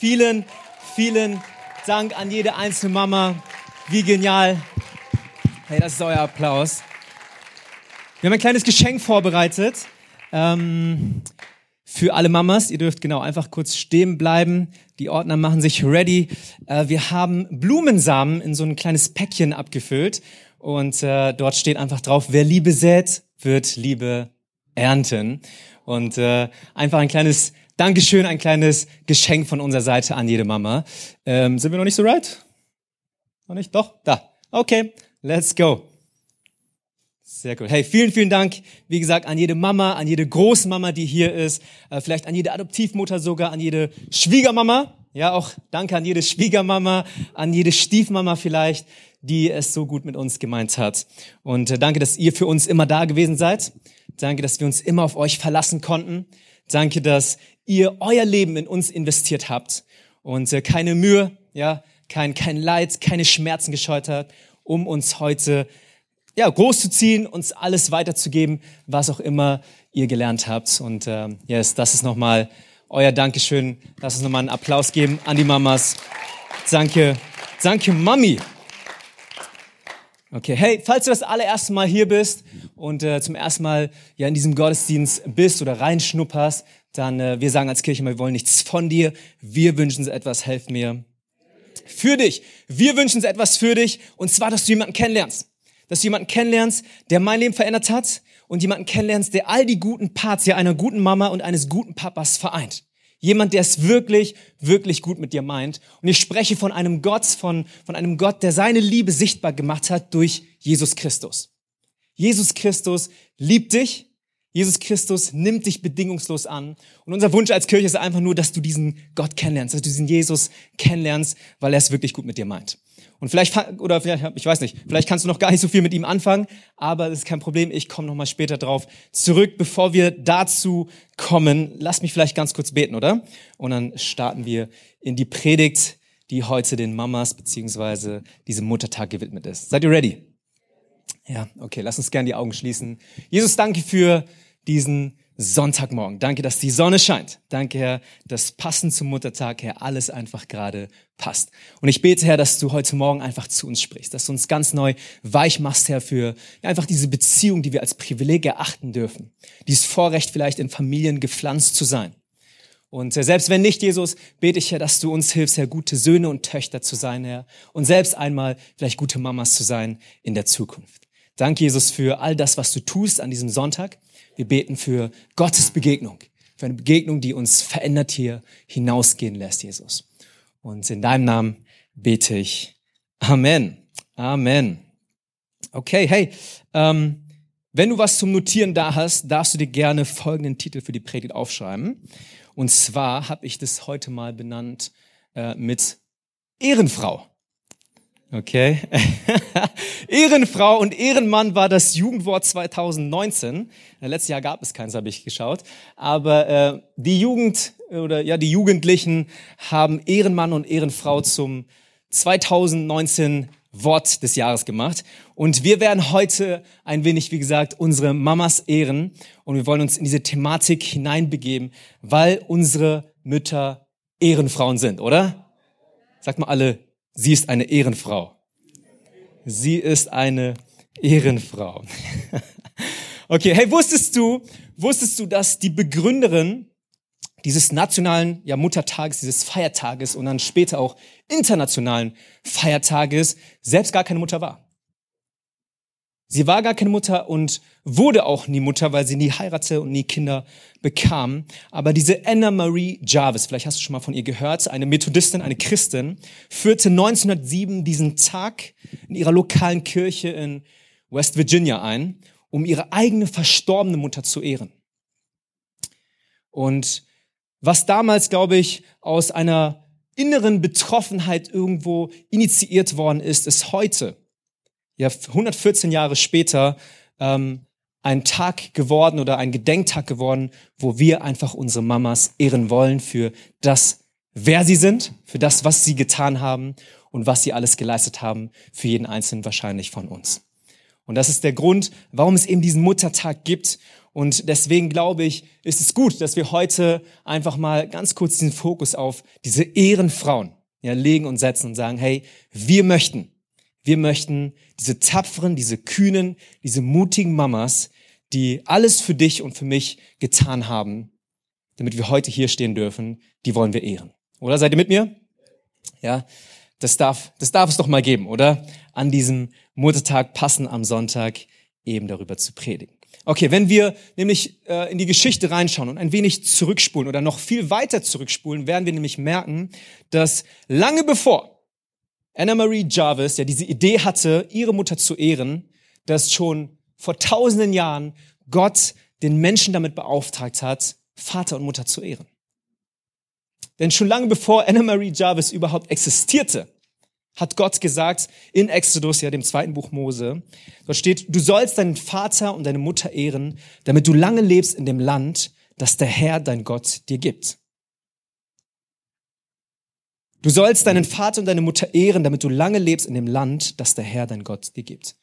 Vielen, vielen Dank an jede einzelne Mama. Wie genial. Hey, das ist euer Applaus. Wir haben ein kleines Geschenk vorbereitet ähm, für alle Mamas. Ihr dürft genau einfach kurz stehen bleiben. Die Ordner machen sich ready. Äh, wir haben Blumensamen in so ein kleines Päckchen abgefüllt und äh, dort steht einfach drauf, wer Liebe sät, wird Liebe ernten. Und äh, einfach ein kleines Dankeschön, ein kleines Geschenk von unserer Seite an jede Mama. Ähm, sind wir noch nicht so right? Noch nicht? Doch? Da. Okay, let's go. Sehr gut. Hey, vielen, vielen Dank, wie gesagt, an jede Mama, an jede Großmama, die hier ist, äh, vielleicht an jede Adoptivmutter sogar, an jede Schwiegermama. Ja, auch danke an jede Schwiegermama, an jede Stiefmama vielleicht, die es so gut mit uns gemeint hat. Und äh, danke, dass ihr für uns immer da gewesen seid. Danke, dass wir uns immer auf euch verlassen konnten. Danke, dass ihr euer Leben in uns investiert habt und äh, keine Mühe, ja, kein, kein Leid, keine Schmerzen gescheut habt, um uns heute ja, groß zu ziehen, uns alles weiterzugeben, was auch immer ihr gelernt habt. Und äh, yes, das ist nochmal euer Dankeschön. Lass uns nochmal einen Applaus geben an die Mamas. Danke, danke Mami. Okay, hey, falls du das allererste Mal hier bist und äh, zum ersten Mal ja in diesem Gottesdienst bist oder reinschnupperst, dann äh, wir sagen als Kirche, wir wollen nichts von dir, wir wünschen uns etwas, helf mir. Für dich. Wir wünschen uns etwas für dich und zwar, dass du jemanden kennenlernst dass du jemanden kennenlernst, der mein Leben verändert hat und jemanden kennenlernst, der all die guten Parts ja einer guten Mama und eines guten Papas vereint. Jemand, der es wirklich, wirklich gut mit dir meint. Und ich spreche von einem Gott, von, von einem Gott, der seine Liebe sichtbar gemacht hat durch Jesus Christus. Jesus Christus liebt dich. Jesus Christus nimmt dich bedingungslos an. Und unser Wunsch als Kirche ist einfach nur, dass du diesen Gott kennenlernst, dass du diesen Jesus kennenlernst, weil er es wirklich gut mit dir meint. Und vielleicht, oder vielleicht, ich weiß nicht, vielleicht kannst du noch gar nicht so viel mit ihm anfangen, aber das ist kein Problem. Ich komme nochmal später drauf zurück. Bevor wir dazu kommen, lass mich vielleicht ganz kurz beten, oder? Und dann starten wir in die Predigt, die heute den Mamas beziehungsweise diesem Muttertag gewidmet ist. Seid ihr ready? Ja, okay, lass uns gerne die Augen schließen. Jesus, danke für diesen Sonntagmorgen. Danke, dass die Sonne scheint. Danke, Herr, dass passend zum Muttertag, Herr, alles einfach gerade passt. Und ich bete, Herr, dass du heute Morgen einfach zu uns sprichst, dass du uns ganz neu weich machst, Herr, für einfach diese Beziehung, die wir als Privileg erachten dürfen. Dieses Vorrecht, vielleicht in Familien gepflanzt zu sein. Und selbst wenn nicht, Jesus, bete ich, Herr, dass du uns hilfst, Herr, gute Söhne und Töchter zu sein, Herr. Und selbst einmal vielleicht gute Mamas zu sein in der Zukunft. Danke, Jesus, für all das, was du tust an diesem Sonntag. Wir beten für Gottes Begegnung, für eine Begegnung, die uns verändert hier hinausgehen lässt, Jesus. Und in deinem Namen bete ich. Amen. Amen. Okay, hey, ähm, wenn du was zum Notieren da hast, darfst du dir gerne folgenden Titel für die Predigt aufschreiben. Und zwar habe ich das heute mal benannt äh, mit Ehrenfrau. Okay. Ehrenfrau und Ehrenmann war das Jugendwort 2019. Äh, letztes Jahr gab es keins, habe ich geschaut. Aber äh, die Jugend oder ja die Jugendlichen haben Ehrenmann und Ehrenfrau zum 2019 Wort des Jahres gemacht. Und wir werden heute ein wenig, wie gesagt, unsere Mamas ehren. Und wir wollen uns in diese Thematik hineinbegeben, weil unsere Mütter Ehrenfrauen sind, oder? Sagt mal alle Sie ist eine Ehrenfrau. Sie ist eine Ehrenfrau. okay, hey, wusstest du, wusstest du, dass die Begründerin dieses nationalen ja, Muttertages, dieses Feiertages und dann später auch internationalen Feiertages selbst gar keine Mutter war? Sie war gar keine Mutter und wurde auch nie Mutter, weil sie nie heiratete und nie Kinder bekam. Aber diese Anna Marie Jarvis, vielleicht hast du schon mal von ihr gehört, eine Methodistin, eine Christin, führte 1907 diesen Tag in ihrer lokalen Kirche in West Virginia ein, um ihre eigene verstorbene Mutter zu ehren. Und was damals, glaube ich, aus einer inneren Betroffenheit irgendwo initiiert worden ist, ist heute ja 114 Jahre später ähm, ein Tag geworden oder ein Gedenktag geworden, wo wir einfach unsere Mamas ehren wollen für das, wer sie sind, für das, was sie getan haben und was sie alles geleistet haben, für jeden Einzelnen wahrscheinlich von uns. Und das ist der Grund, warum es eben diesen Muttertag gibt. Und deswegen glaube ich, ist es gut, dass wir heute einfach mal ganz kurz diesen Fokus auf diese Ehrenfrauen ja, legen und setzen und sagen, hey, wir möchten, wir möchten diese tapferen, diese kühnen, diese mutigen Mamas, die alles für dich und für mich getan haben, damit wir heute hier stehen dürfen, die wollen wir ehren. Oder seid ihr mit mir? Ja, das darf, das darf es doch mal geben, oder? An diesem Muttertag passen am Sonntag eben darüber zu predigen. Okay, wenn wir nämlich äh, in die Geschichte reinschauen und ein wenig zurückspulen oder noch viel weiter zurückspulen, werden wir nämlich merken, dass lange bevor Anna Marie Jarvis ja diese Idee hatte, ihre Mutter zu ehren, dass schon vor tausenden Jahren Gott den Menschen damit beauftragt hat, Vater und Mutter zu ehren. Denn schon lange bevor Anna Marie Jarvis überhaupt existierte, hat Gott gesagt in Exodus, ja dem zweiten Buch Mose, dort steht, du sollst deinen Vater und deine Mutter ehren, damit du lange lebst in dem Land, das der Herr, dein Gott, dir gibt. Du sollst deinen Vater und deine Mutter ehren, damit du lange lebst in dem Land, das der Herr, dein Gott, dir gibt.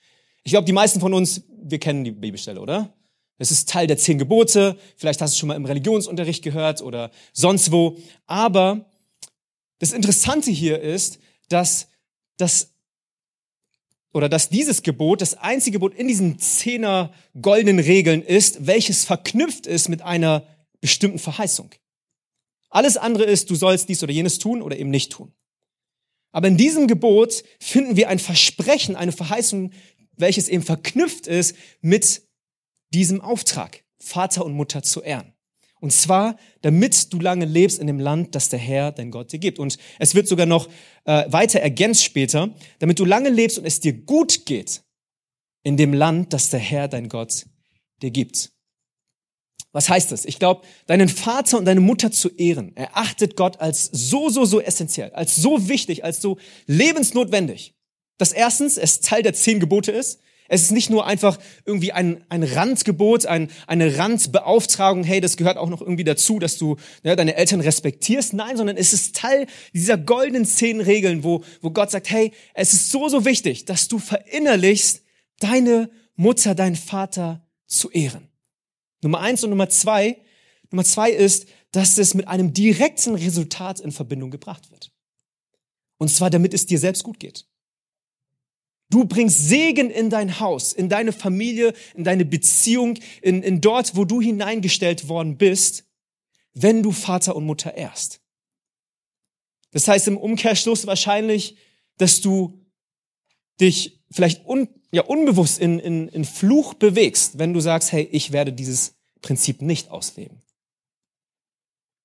Ich glaube, die meisten von uns, wir kennen die Bibelstelle, oder? Es ist Teil der zehn Gebote. Vielleicht hast du es schon mal im Religionsunterricht gehört oder sonst wo. Aber das Interessante hier ist, dass das oder dass dieses Gebot das einzige Gebot in diesen zehner goldenen Regeln ist, welches verknüpft ist mit einer bestimmten Verheißung. Alles andere ist, du sollst dies oder jenes tun oder eben nicht tun. Aber in diesem Gebot finden wir ein Versprechen, eine Verheißung, welches eben verknüpft ist mit diesem Auftrag, Vater und Mutter zu ehren. Und zwar, damit du lange lebst in dem Land, das der Herr, dein Gott, dir gibt. Und es wird sogar noch äh, weiter ergänzt später, damit du lange lebst und es dir gut geht in dem Land, das der Herr, dein Gott, dir gibt. Was heißt das? Ich glaube, deinen Vater und deine Mutter zu ehren, erachtet Gott als so, so, so essentiell, als so wichtig, als so lebensnotwendig. Dass erstens es Teil der zehn Gebote ist, es ist nicht nur einfach irgendwie ein, ein Randgebot, ein, eine Randbeauftragung, hey, das gehört auch noch irgendwie dazu, dass du ja, deine Eltern respektierst. Nein, sondern es ist Teil dieser goldenen zehn Regeln, wo, wo Gott sagt, hey, es ist so, so wichtig, dass du verinnerlichst, deine Mutter, deinen Vater zu ehren. Nummer eins und Nummer zwei. Nummer zwei ist, dass es mit einem direkten Resultat in Verbindung gebracht wird. Und zwar, damit es dir selbst gut geht. Du bringst Segen in dein Haus, in deine Familie, in deine Beziehung, in, in dort, wo du hineingestellt worden bist, wenn du Vater und Mutter ehrst. Das heißt im Umkehrschluss wahrscheinlich, dass du dich vielleicht un, ja, unbewusst in, in, in Fluch bewegst, wenn du sagst, hey, ich werde dieses Prinzip nicht ausleben.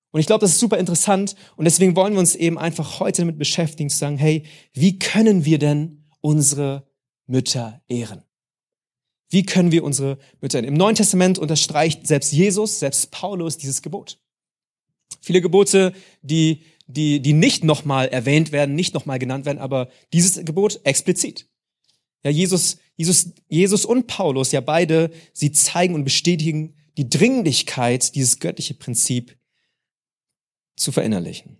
Und ich glaube, das ist super interessant und deswegen wollen wir uns eben einfach heute damit beschäftigen, zu sagen, hey, wie können wir denn unsere Mütter ehren. Wie können wir unsere Mütter ehren? Im Neuen Testament unterstreicht selbst Jesus, selbst Paulus dieses Gebot. Viele Gebote, die, die, die nicht nochmal erwähnt werden, nicht nochmal genannt werden, aber dieses Gebot explizit. Ja, Jesus, Jesus, Jesus und Paulus, ja beide, sie zeigen und bestätigen die Dringlichkeit, dieses göttliche Prinzip zu verinnerlichen.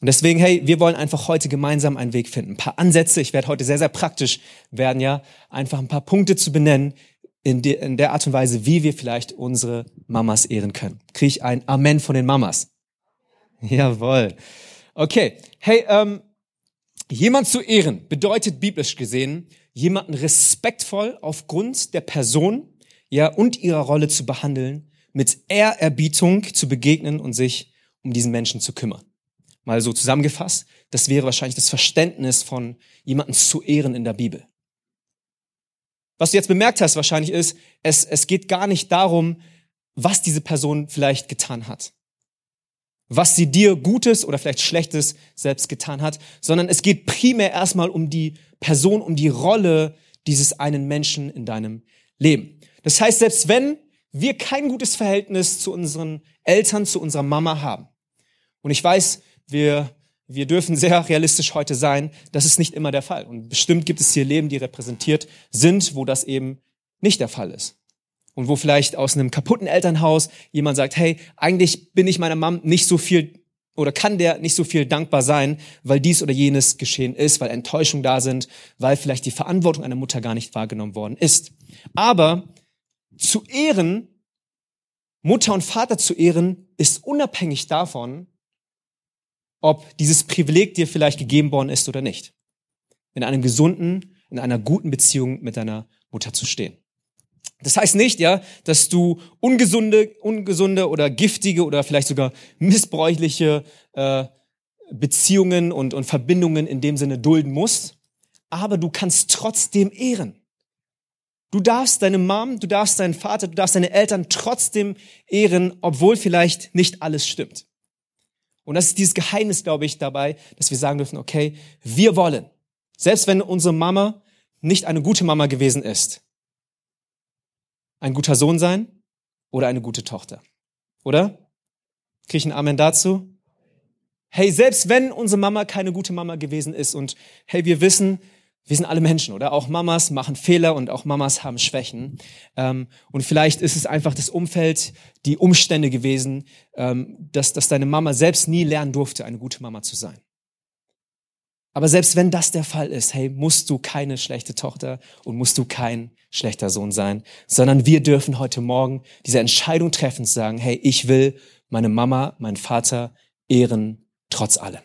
Und deswegen, hey, wir wollen einfach heute gemeinsam einen Weg finden. Ein paar Ansätze, ich werde heute sehr, sehr praktisch werden, ja, einfach ein paar Punkte zu benennen, in, de, in der Art und Weise, wie wir vielleicht unsere Mamas ehren können. Kriege ich ein Amen von den Mamas? Jawohl. Okay, hey, ähm, jemand zu ehren bedeutet biblisch gesehen, jemanden respektvoll aufgrund der Person, ja, und ihrer Rolle zu behandeln, mit Ehrerbietung zu begegnen und sich um diesen Menschen zu kümmern mal so zusammengefasst, das wäre wahrscheinlich das Verständnis von jemanden zu ehren in der Bibel. Was du jetzt bemerkt hast wahrscheinlich ist, es, es geht gar nicht darum, was diese Person vielleicht getan hat. Was sie dir Gutes oder vielleicht Schlechtes selbst getan hat, sondern es geht primär erstmal um die Person, um die Rolle dieses einen Menschen in deinem Leben. Das heißt, selbst wenn wir kein gutes Verhältnis zu unseren Eltern, zu unserer Mama haben, und ich weiß, wir, wir dürfen sehr realistisch heute sein. Das ist nicht immer der Fall. Und bestimmt gibt es hier Leben, die repräsentiert sind, wo das eben nicht der Fall ist. Und wo vielleicht aus einem kaputten Elternhaus jemand sagt, hey, eigentlich bin ich meiner Mom nicht so viel oder kann der nicht so viel dankbar sein, weil dies oder jenes geschehen ist, weil Enttäuschungen da sind, weil vielleicht die Verantwortung einer Mutter gar nicht wahrgenommen worden ist. Aber zu ehren Mutter und Vater zu ehren ist unabhängig davon, ob dieses Privileg dir vielleicht gegeben worden ist oder nicht. In einem gesunden, in einer guten Beziehung mit deiner Mutter zu stehen. Das heißt nicht, ja, dass du ungesunde, ungesunde oder giftige oder vielleicht sogar missbräuchliche äh, Beziehungen und, und Verbindungen in dem Sinne dulden musst, aber du kannst trotzdem ehren. Du darfst deine Mom, du darfst deinen Vater, du darfst deine Eltern trotzdem ehren, obwohl vielleicht nicht alles stimmt. Und das ist dieses Geheimnis, glaube ich, dabei, dass wir sagen dürfen, okay, wir wollen, selbst wenn unsere Mama nicht eine gute Mama gewesen ist, ein guter Sohn sein oder eine gute Tochter. Oder? Kriege ich ein Amen dazu? Hey, selbst wenn unsere Mama keine gute Mama gewesen ist und hey, wir wissen, wir sind alle Menschen, oder? Auch Mamas machen Fehler und auch Mamas haben Schwächen. Ähm, und vielleicht ist es einfach das Umfeld, die Umstände gewesen, ähm, dass, dass deine Mama selbst nie lernen durfte, eine gute Mama zu sein. Aber selbst wenn das der Fall ist, hey, musst du keine schlechte Tochter und musst du kein schlechter Sohn sein, sondern wir dürfen heute Morgen diese Entscheidung treffen, zu sagen, hey, ich will meine Mama, meinen Vater ehren, trotz allem.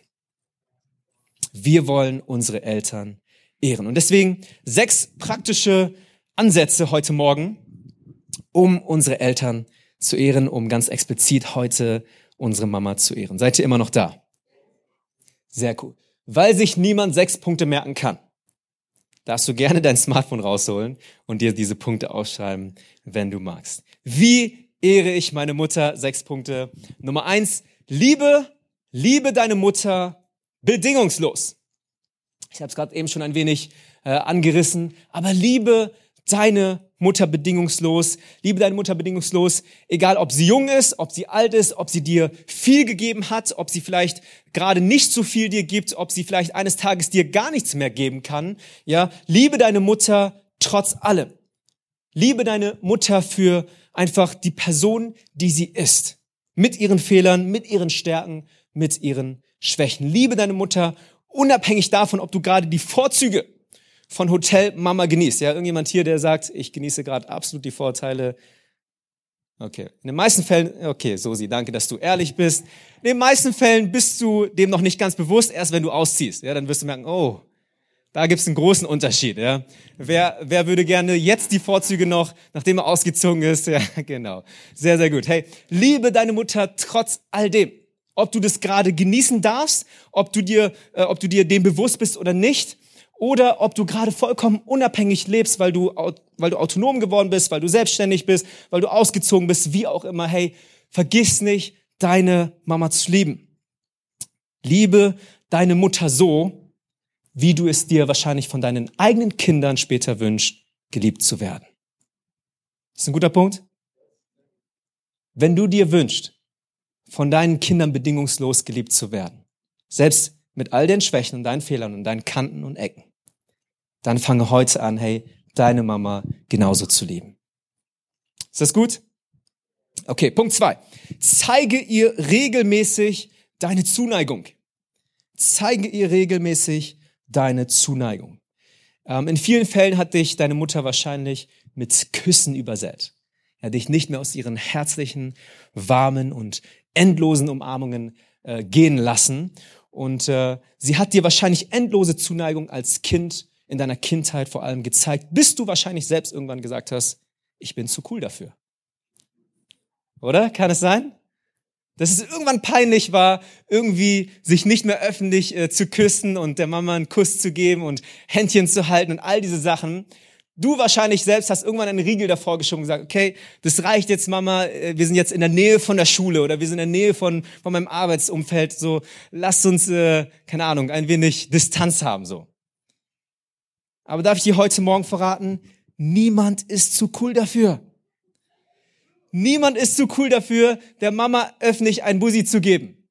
Wir wollen unsere Eltern ehren. Und deswegen sechs praktische Ansätze heute Morgen, um unsere Eltern zu ehren, um ganz explizit heute unsere Mama zu ehren. Seid ihr immer noch da? Sehr cool. Weil sich niemand sechs Punkte merken kann, darfst du gerne dein Smartphone rausholen und dir diese Punkte ausschreiben, wenn du magst. Wie ehre ich meine Mutter? Sechs Punkte. Nummer eins, liebe, liebe deine Mutter bedingungslos. Ich habe es gerade eben schon ein wenig äh, angerissen, aber liebe deine Mutter bedingungslos, liebe deine Mutter bedingungslos, egal ob sie jung ist, ob sie alt ist, ob sie dir viel gegeben hat, ob sie vielleicht gerade nicht so viel dir gibt, ob sie vielleicht eines Tages dir gar nichts mehr geben kann. Ja, liebe deine Mutter trotz allem. Liebe deine Mutter für einfach die Person, die sie ist. Mit ihren Fehlern, mit ihren Stärken, mit ihren Schwächen. Liebe deine Mutter unabhängig davon, ob du gerade die Vorzüge von Hotel Mama genießt. Ja, irgendjemand hier, der sagt, ich genieße gerade absolut die Vorteile. Okay. In den meisten Fällen, okay, Sosi, danke, dass du ehrlich bist. In den meisten Fällen bist du dem noch nicht ganz bewusst, erst wenn du ausziehst. Ja, dann wirst du merken, oh, da gibt's einen großen Unterschied. Ja. Wer, wer würde gerne jetzt die Vorzüge noch, nachdem er ausgezogen ist? Ja, genau. Sehr, sehr gut. Hey, liebe deine Mutter trotz all dem ob du das gerade genießen darfst, ob du dir, äh, ob du dir dem bewusst bist oder nicht, oder ob du gerade vollkommen unabhängig lebst, weil du, weil du autonom geworden bist, weil du selbstständig bist, weil du ausgezogen bist, wie auch immer. Hey, vergiss nicht, deine Mama zu lieben. Liebe deine Mutter so, wie du es dir wahrscheinlich von deinen eigenen Kindern später wünschst, geliebt zu werden. Das ist ein guter Punkt. Wenn du dir wünschst, von deinen Kindern bedingungslos geliebt zu werden. Selbst mit all den Schwächen und deinen Fehlern und deinen Kanten und Ecken. Dann fange heute an, hey, deine Mama genauso zu lieben. Ist das gut? Okay, Punkt zwei. Zeige ihr regelmäßig deine Zuneigung. Zeige ihr regelmäßig deine Zuneigung. Ähm, in vielen Fällen hat dich deine Mutter wahrscheinlich mit Küssen übersät. Er dich nicht mehr aus ihren herzlichen, warmen und endlosen Umarmungen äh, gehen lassen. Und äh, sie hat dir wahrscheinlich endlose Zuneigung als Kind in deiner Kindheit vor allem gezeigt, bis du wahrscheinlich selbst irgendwann gesagt hast, ich bin zu cool dafür. Oder? Kann es sein? Dass es irgendwann peinlich war, irgendwie sich nicht mehr öffentlich äh, zu küssen und der Mama einen Kuss zu geben und Händchen zu halten und all diese Sachen. Du wahrscheinlich selbst hast irgendwann einen Riegel davor geschoben und gesagt, okay, das reicht jetzt, Mama, äh, wir sind jetzt in der Nähe von der Schule oder wir sind in der Nähe von, von meinem Arbeitsumfeld, so, lasst uns, äh, keine Ahnung, ein wenig Distanz haben, so. Aber darf ich dir heute Morgen verraten, niemand ist zu cool dafür. Niemand ist zu cool dafür, der Mama öffentlich ein Bussi zu geben.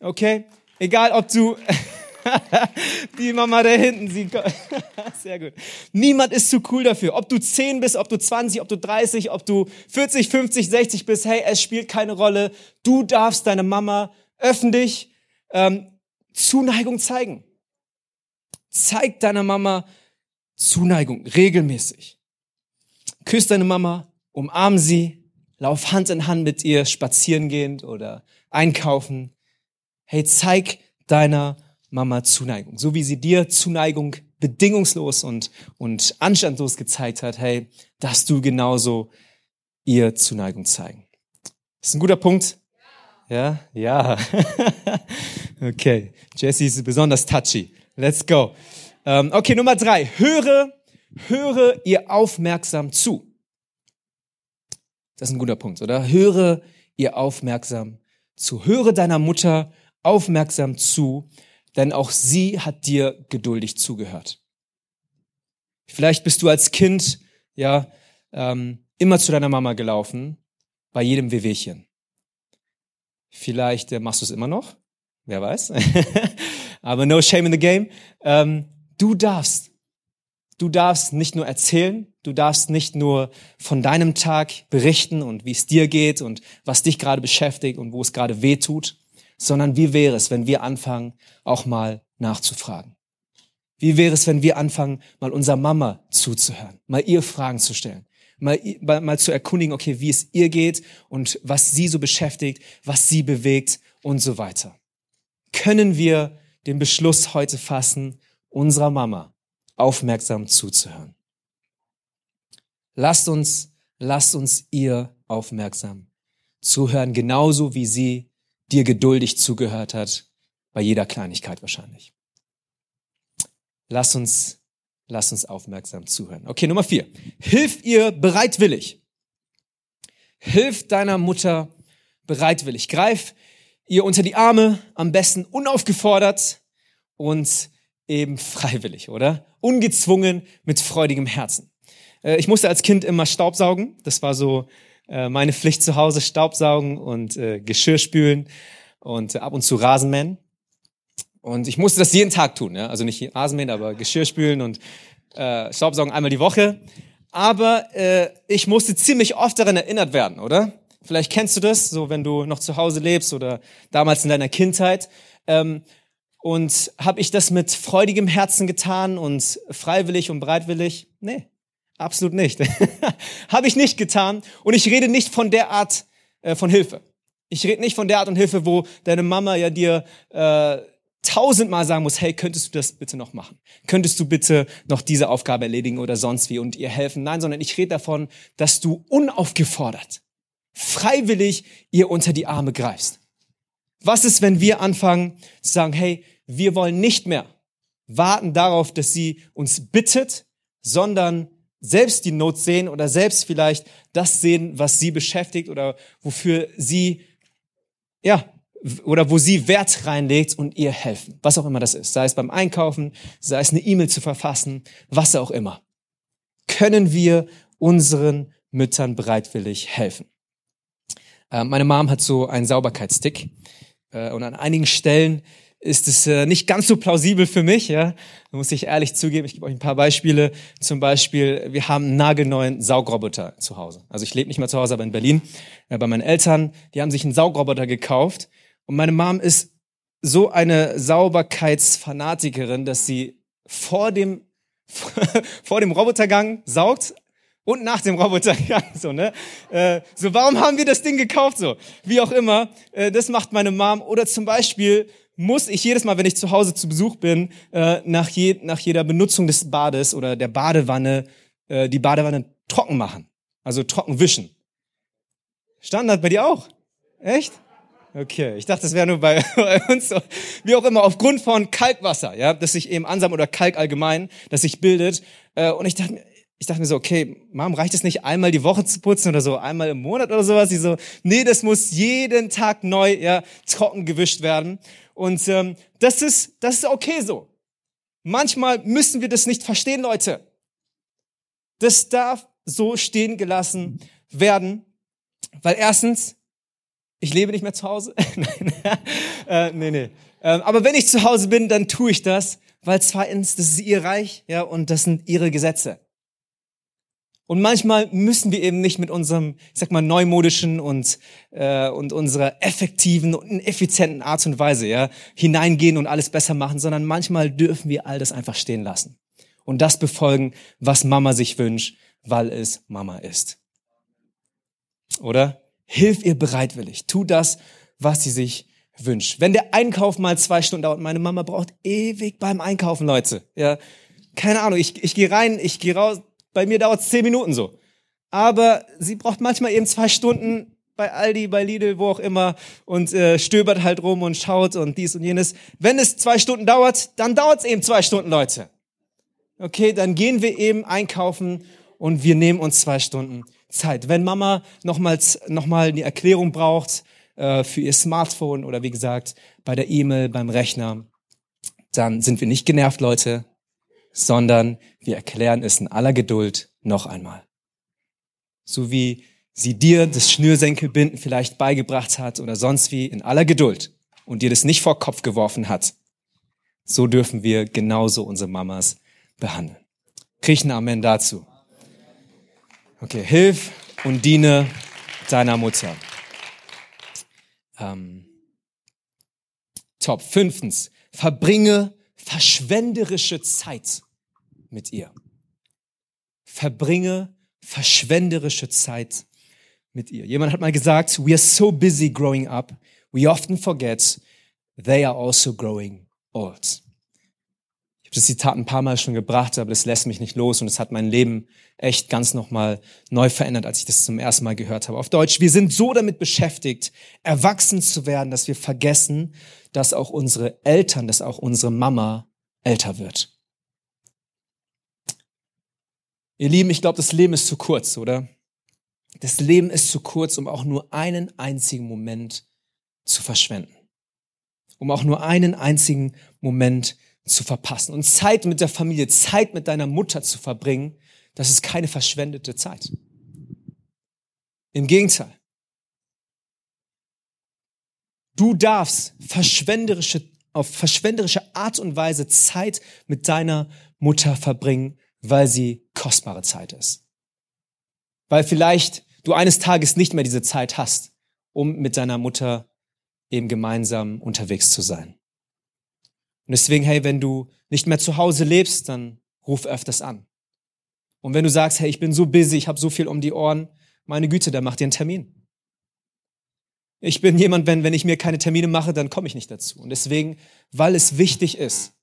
Okay? Egal, ob du, Die Mama da hinten, sie, sehr gut. Niemand ist zu cool dafür. Ob du 10 bist, ob du 20, ob du 30, ob du 40, 50, 60 bist, hey, es spielt keine Rolle. Du darfst deine Mama öffentlich ähm, Zuneigung zeigen. Zeig deiner Mama Zuneigung regelmäßig. Küss deine Mama, umarm sie, lauf Hand in Hand mit ihr spazieren gehend oder einkaufen. Hey, zeig deiner Mama Zuneigung. So wie sie dir Zuneigung bedingungslos und, und anstandlos gezeigt hat, hey, darfst du genauso ihr Zuneigung zeigen. Ist ein guter Punkt. Ja, ja. okay. Jesse ist besonders touchy. Let's go. Ähm, okay, Nummer drei. Höre, höre ihr aufmerksam zu. Das ist ein guter Punkt, oder? Höre ihr aufmerksam zu. Höre deiner Mutter aufmerksam zu, denn auch sie hat dir geduldig zugehört. Vielleicht bist du als Kind, ja, ähm, immer zu deiner Mama gelaufen, bei jedem Wehwehchen. Vielleicht äh, machst du es immer noch, wer weiß. Aber no shame in the game. Ähm, du darfst, du darfst nicht nur erzählen, du darfst nicht nur von deinem Tag berichten und wie es dir geht und was dich gerade beschäftigt und wo es gerade weh tut, sondern wie wäre es, wenn wir anfangen, auch mal nachzufragen? Wie wäre es, wenn wir anfangen, mal unserer Mama zuzuhören, mal ihr Fragen zu stellen, mal, mal zu erkundigen, okay, wie es ihr geht und was sie so beschäftigt, was sie bewegt und so weiter. Können wir den Beschluss heute fassen, unserer Mama aufmerksam zuzuhören? Lasst uns, lasst uns ihr aufmerksam zuhören, genauso wie sie dir geduldig zugehört hat, bei jeder Kleinigkeit wahrscheinlich. Lass uns, lass uns aufmerksam zuhören. Okay, Nummer vier. Hilf ihr bereitwillig. Hilf deiner Mutter bereitwillig. Greif ihr unter die Arme, am besten unaufgefordert und eben freiwillig, oder? Ungezwungen mit freudigem Herzen. Äh, ich musste als Kind immer Staubsaugen. Das war so äh, meine Pflicht zu Hause Staubsaugen und äh, Geschirr spülen und äh, ab und zu Rasenmähen. Und ich musste das jeden Tag tun, ja? also nicht Rasenmähen, aber Geschirr spülen und äh, Staubsaugen einmal die Woche. Aber äh, ich musste ziemlich oft daran erinnert werden, oder? Vielleicht kennst du das, so wenn du noch zu Hause lebst oder damals in deiner Kindheit. Ähm, und habe ich das mit freudigem Herzen getan und freiwillig und bereitwillig? Nee, Absolut nicht. Habe ich nicht getan. Und ich rede nicht von der Art äh, von Hilfe. Ich rede nicht von der Art und Hilfe, wo deine Mama ja dir äh, tausendmal sagen muss, hey, könntest du das bitte noch machen? Könntest du bitte noch diese Aufgabe erledigen oder sonst wie und ihr helfen? Nein, sondern ich rede davon, dass du unaufgefordert, freiwillig ihr unter die Arme greifst. Was ist, wenn wir anfangen zu sagen, hey, wir wollen nicht mehr warten darauf, dass sie uns bittet, sondern selbst die Not sehen oder selbst vielleicht das sehen, was sie beschäftigt oder wofür sie, ja, oder wo sie Wert reinlegt und ihr helfen. Was auch immer das ist. Sei es beim Einkaufen, sei es eine E-Mail zu verfassen, was auch immer. Können wir unseren Müttern bereitwillig helfen? Äh, meine Mom hat so einen Sauberkeitsstick. Äh, und an einigen Stellen ist es äh, nicht ganz so plausibel für mich, ja. Da muss ich ehrlich zugeben. Ich gebe euch ein paar Beispiele. Zum Beispiel, wir haben einen nagelneuen Saugroboter zu Hause. Also ich lebe nicht mehr zu Hause, aber in Berlin äh, bei meinen Eltern. Die haben sich einen Saugroboter gekauft. Und meine Mom ist so eine Sauberkeitsfanatikerin, dass sie vor dem vor dem Robotergang saugt und nach dem Robotergang so ne äh, so warum haben wir das Ding gekauft so wie auch immer äh, das macht meine Mom oder zum Beispiel muss ich jedes Mal, wenn ich zu Hause zu Besuch bin, äh, nach, je, nach jeder Benutzung des Bades oder der Badewanne äh, die Badewanne trocken machen. Also trocken wischen. Standard bei dir auch? Echt? Okay, ich dachte, das wäre nur bei, bei uns so. Wie auch immer, aufgrund von Kalkwasser, ja, das sich eben ansam oder Kalk allgemein, das sich bildet. Äh, und ich dachte, ich dachte mir so, okay, Mom, reicht es nicht einmal die Woche zu putzen oder so, einmal im Monat oder sowas? Ich so, nee, das muss jeden Tag neu, ja, trocken gewischt werden. Und ähm, das ist, das ist okay so. Manchmal müssen wir das nicht verstehen, Leute. Das darf so stehen gelassen werden, weil erstens, ich lebe nicht mehr zu Hause. Nein, äh, nee, nee. Ähm, aber wenn ich zu Hause bin, dann tue ich das, weil zweitens, das ist ihr Reich, ja, und das sind ihre Gesetze. Und manchmal müssen wir eben nicht mit unserem, ich sag mal, neumodischen und, äh, und unserer effektiven und effizienten Art und Weise ja, hineingehen und alles besser machen, sondern manchmal dürfen wir all das einfach stehen lassen. Und das befolgen, was Mama sich wünscht, weil es Mama ist. Oder? Hilf ihr bereitwillig. Tu das, was sie sich wünscht. Wenn der Einkauf mal zwei Stunden dauert, meine Mama braucht ewig beim Einkaufen, Leute. Ja, keine Ahnung, ich, ich gehe rein, ich gehe raus, bei mir dauert es zehn Minuten so. Aber sie braucht manchmal eben zwei Stunden bei Aldi, bei Lidl, wo auch immer und äh, stöbert halt rum und schaut und dies und jenes. Wenn es zwei Stunden dauert, dann dauert es eben zwei Stunden, Leute. Okay, dann gehen wir eben einkaufen und wir nehmen uns zwei Stunden Zeit. Wenn Mama nochmals nochmal eine Erklärung braucht äh, für ihr Smartphone oder wie gesagt bei der E-Mail, beim Rechner, dann sind wir nicht genervt, Leute, sondern wir erklären es in aller Geduld noch einmal. So wie sie dir das Schnürsenkelbinden vielleicht beigebracht hat oder sonst wie in aller Geduld und dir das nicht vor Kopf geworfen hat, so dürfen wir genauso unsere Mamas behandeln. Krieg Amen dazu. Okay, hilf und diene deiner Mutter. Ähm, top. Fünftens, verbringe verschwenderische Zeit mit ihr. Verbringe verschwenderische Zeit mit ihr. Jemand hat mal gesagt, we are so busy growing up, we often forget they are also growing old. Ich habe das Zitat ein paar Mal schon gebracht, aber das lässt mich nicht los und es hat mein Leben echt ganz nochmal neu verändert, als ich das zum ersten Mal gehört habe. Auf Deutsch, wir sind so damit beschäftigt, erwachsen zu werden, dass wir vergessen, dass auch unsere Eltern, dass auch unsere Mama älter wird. Ihr Lieben, ich glaube, das Leben ist zu kurz, oder? Das Leben ist zu kurz, um auch nur einen einzigen Moment zu verschwenden. Um auch nur einen einzigen Moment zu verpassen. Und Zeit mit der Familie, Zeit mit deiner Mutter zu verbringen, das ist keine verschwendete Zeit. Im Gegenteil. Du darfst verschwenderische, auf verschwenderische Art und Weise Zeit mit deiner Mutter verbringen, weil sie kostbare Zeit ist. Weil vielleicht du eines Tages nicht mehr diese Zeit hast, um mit deiner Mutter eben gemeinsam unterwegs zu sein. Und deswegen, hey, wenn du nicht mehr zu Hause lebst, dann ruf öfters an. Und wenn du sagst, hey, ich bin so busy, ich habe so viel um die Ohren, meine Güte, dann mach dir einen Termin. Ich bin jemand, wenn, wenn ich mir keine Termine mache, dann komme ich nicht dazu. Und deswegen, weil es wichtig ist,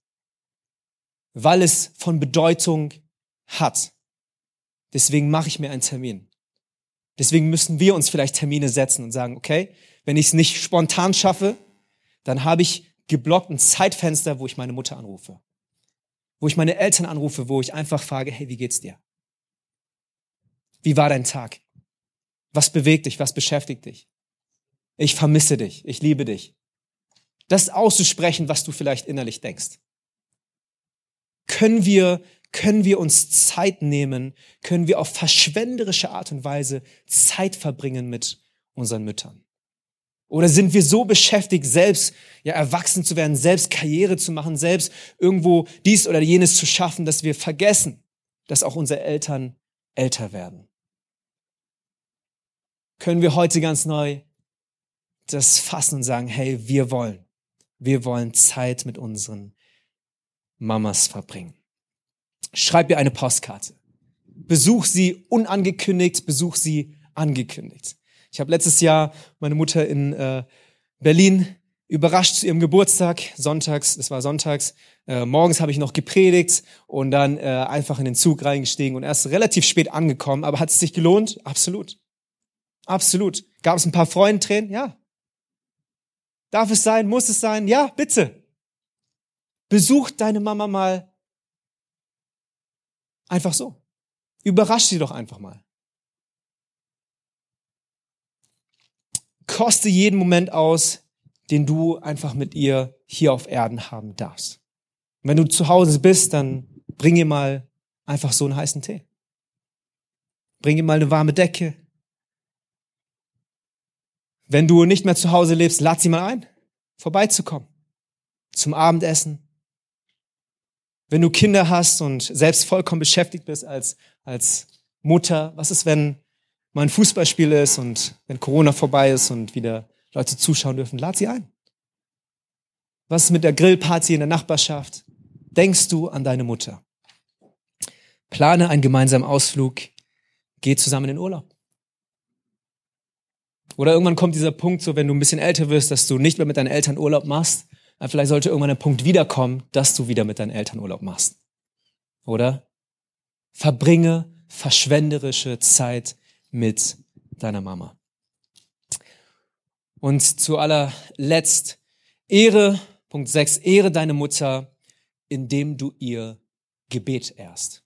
weil es von Bedeutung hat, deswegen mache ich mir einen Termin. Deswegen müssen wir uns vielleicht Termine setzen und sagen, okay, wenn ich es nicht spontan schaffe, dann habe ich geblockt ein Zeitfenster, wo ich meine Mutter anrufe. Wo ich meine Eltern anrufe, wo ich einfach frage, hey, wie geht's dir? Wie war dein Tag? Was bewegt dich? Was beschäftigt dich? Ich vermisse dich. Ich liebe dich. Das auszusprechen, was du vielleicht innerlich denkst. Können wir, können wir uns Zeit nehmen? Können wir auf verschwenderische Art und Weise Zeit verbringen mit unseren Müttern? Oder sind wir so beschäftigt, selbst ja, erwachsen zu werden, selbst Karriere zu machen, selbst irgendwo dies oder jenes zu schaffen, dass wir vergessen, dass auch unsere Eltern älter werden? Können wir heute ganz neu das fassen und sagen, hey, wir wollen, wir wollen Zeit mit unseren Mamas verbringen. Schreib ihr eine Postkarte. Besuch sie unangekündigt, besuch sie angekündigt. Ich habe letztes Jahr meine Mutter in äh, Berlin überrascht zu ihrem Geburtstag, sonntags, das war sonntags, äh, morgens habe ich noch gepredigt und dann äh, einfach in den Zug reingestiegen und erst relativ spät angekommen, aber hat es sich gelohnt? Absolut. Absolut. Gab es ein paar Freundentränen? Ja. Darf es sein? Muss es sein? Ja, bitte. Besuch deine Mama mal einfach so. Überrasch sie doch einfach mal. Koste jeden Moment aus, den du einfach mit ihr hier auf Erden haben darfst. Und wenn du zu Hause bist, dann bring ihr mal einfach so einen heißen Tee. Bring ihr mal eine warme Decke. Wenn du nicht mehr zu Hause lebst, lad sie mal ein, vorbeizukommen. Zum Abendessen. Wenn du Kinder hast und selbst vollkommen beschäftigt bist als, als Mutter, was ist, wenn mal ein Fußballspiel ist und wenn Corona vorbei ist und wieder Leute zuschauen dürfen, lad sie ein. Was ist mit der Grillparty in der Nachbarschaft? Denkst du an deine Mutter? Plane einen gemeinsamen Ausflug, geh zusammen in Urlaub. Oder irgendwann kommt dieser Punkt, so wenn du ein bisschen älter wirst, dass du nicht mehr mit deinen Eltern Urlaub machst. Dann vielleicht sollte irgendwann der Punkt wiederkommen, dass du wieder mit deinen Eltern Urlaub machst. Oder? Verbringe verschwenderische Zeit mit deiner Mama. Und zu allerletzt, Ehre, Punkt 6, Ehre deine Mutter, indem du ihr Gebet ehrst.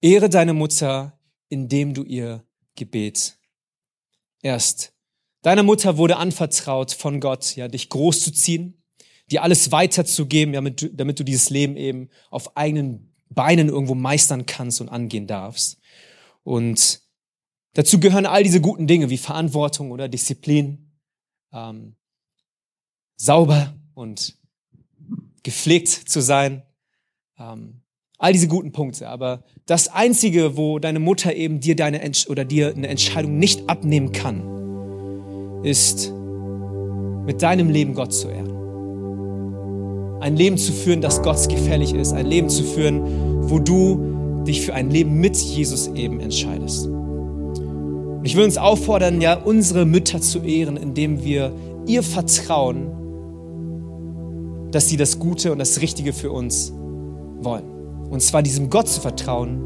Ehre deine Mutter, indem du ihr Gebet ehrst. Deine Mutter wurde anvertraut von Gott, ja, dich großzuziehen, dir alles weiterzugeben, damit, du, damit du dieses Leben eben auf eigenen Beinen irgendwo meistern kannst und angehen darfst. Und dazu gehören all diese guten Dinge wie Verantwortung oder Disziplin, ähm, sauber und gepflegt zu sein, ähm, all diese guten Punkte. Aber das Einzige, wo deine Mutter eben dir deine Entsch oder dir eine Entscheidung nicht abnehmen kann, ist mit deinem Leben Gott zu ehren. Ein Leben zu führen, das Gott gefällig ist. Ein Leben zu führen, wo du dich für ein Leben mit Jesus eben entscheidest. Und ich will uns auffordern, ja, unsere Mütter zu ehren, indem wir ihr vertrauen, dass sie das Gute und das Richtige für uns wollen. Und zwar diesem Gott zu vertrauen,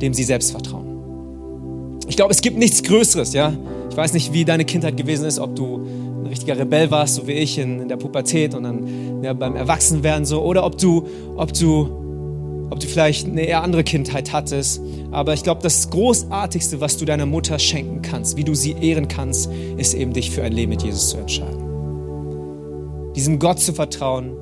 dem sie selbst vertrauen. Ich glaube, es gibt nichts Größeres, ja. Ich weiß nicht, wie deine Kindheit gewesen ist, ob du ein richtiger Rebell warst, so wie ich in, in der Pubertät und dann ja, beim Erwachsenwerden so, oder ob du, ob du, ob du vielleicht eine eher andere Kindheit hattest. Aber ich glaube, das Großartigste, was du deiner Mutter schenken kannst, wie du sie ehren kannst, ist eben dich für ein Leben mit Jesus zu entscheiden. Diesem Gott zu vertrauen,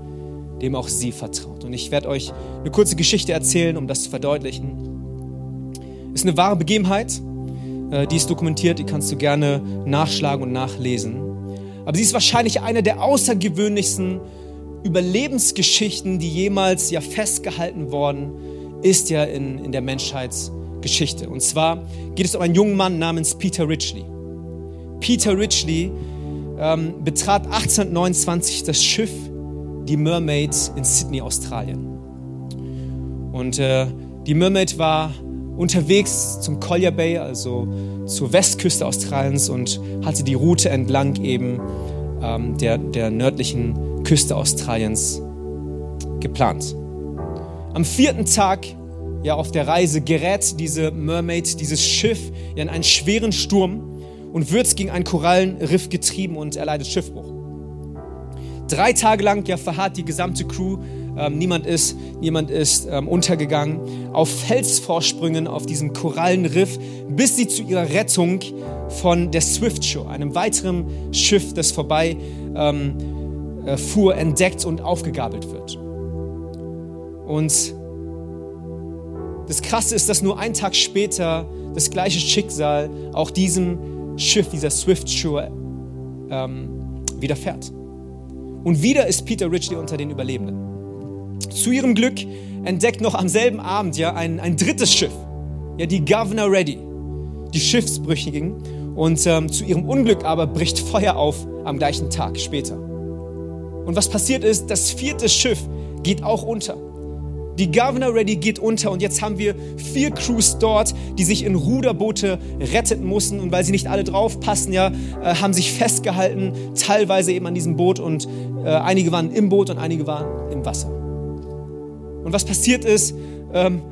dem auch sie vertraut. Und ich werde euch eine kurze Geschichte erzählen, um das zu verdeutlichen. Es ist eine wahre Begebenheit, äh, die ist dokumentiert, die kannst du gerne nachschlagen und nachlesen. Aber sie ist wahrscheinlich eine der außergewöhnlichsten Überlebensgeschichten, die jemals ja festgehalten worden ist ja in, in der Menschheitsgeschichte. Und zwar geht es um einen jungen Mann namens Peter Ridgely. Peter Ridgely ähm, betrat 1829 das Schiff die Mermaid in Sydney, Australien. Und äh, die Mermaid war unterwegs zum Collier Bay, also zur Westküste Australiens und hatte die Route entlang eben ähm, der, der nördlichen Küste Australiens geplant. Am vierten Tag ja, auf der Reise gerät diese Mermaid, dieses Schiff ja, in einen schweren Sturm und wird gegen ein Korallenriff getrieben und erleidet Schiffbruch. Drei Tage lang ja, verharrt die gesamte Crew. Ähm, niemand ist, niemand ist ähm, untergegangen. Auf Felsvorsprüngen auf diesem Korallenriff, bis sie zu ihrer Rettung von der Swift Show, einem weiteren Schiff, das vorbei ähm, äh, fuhr, entdeckt und aufgegabelt wird. Und das Krasse ist, dass nur einen Tag später das gleiche Schicksal auch diesem Schiff, dieser Swift Shore, ähm, widerfährt. Und wieder ist Peter Ridgely unter den Überlebenden. Zu ihrem Glück entdeckt noch am selben Abend ja ein, ein drittes Schiff, ja die Governor Ready, die Schiffsbrüchigen. Und ähm, zu ihrem Unglück aber bricht Feuer auf am gleichen Tag später. Und was passiert ist, das vierte Schiff geht auch unter. Die Governor Ready geht unter und jetzt haben wir vier Crews dort, die sich in Ruderboote retten mussten und weil sie nicht alle draufpassen, ja, äh, haben sich festgehalten, teilweise eben an diesem Boot und äh, einige waren im Boot und einige waren im Wasser. Und was passiert ist, ähm,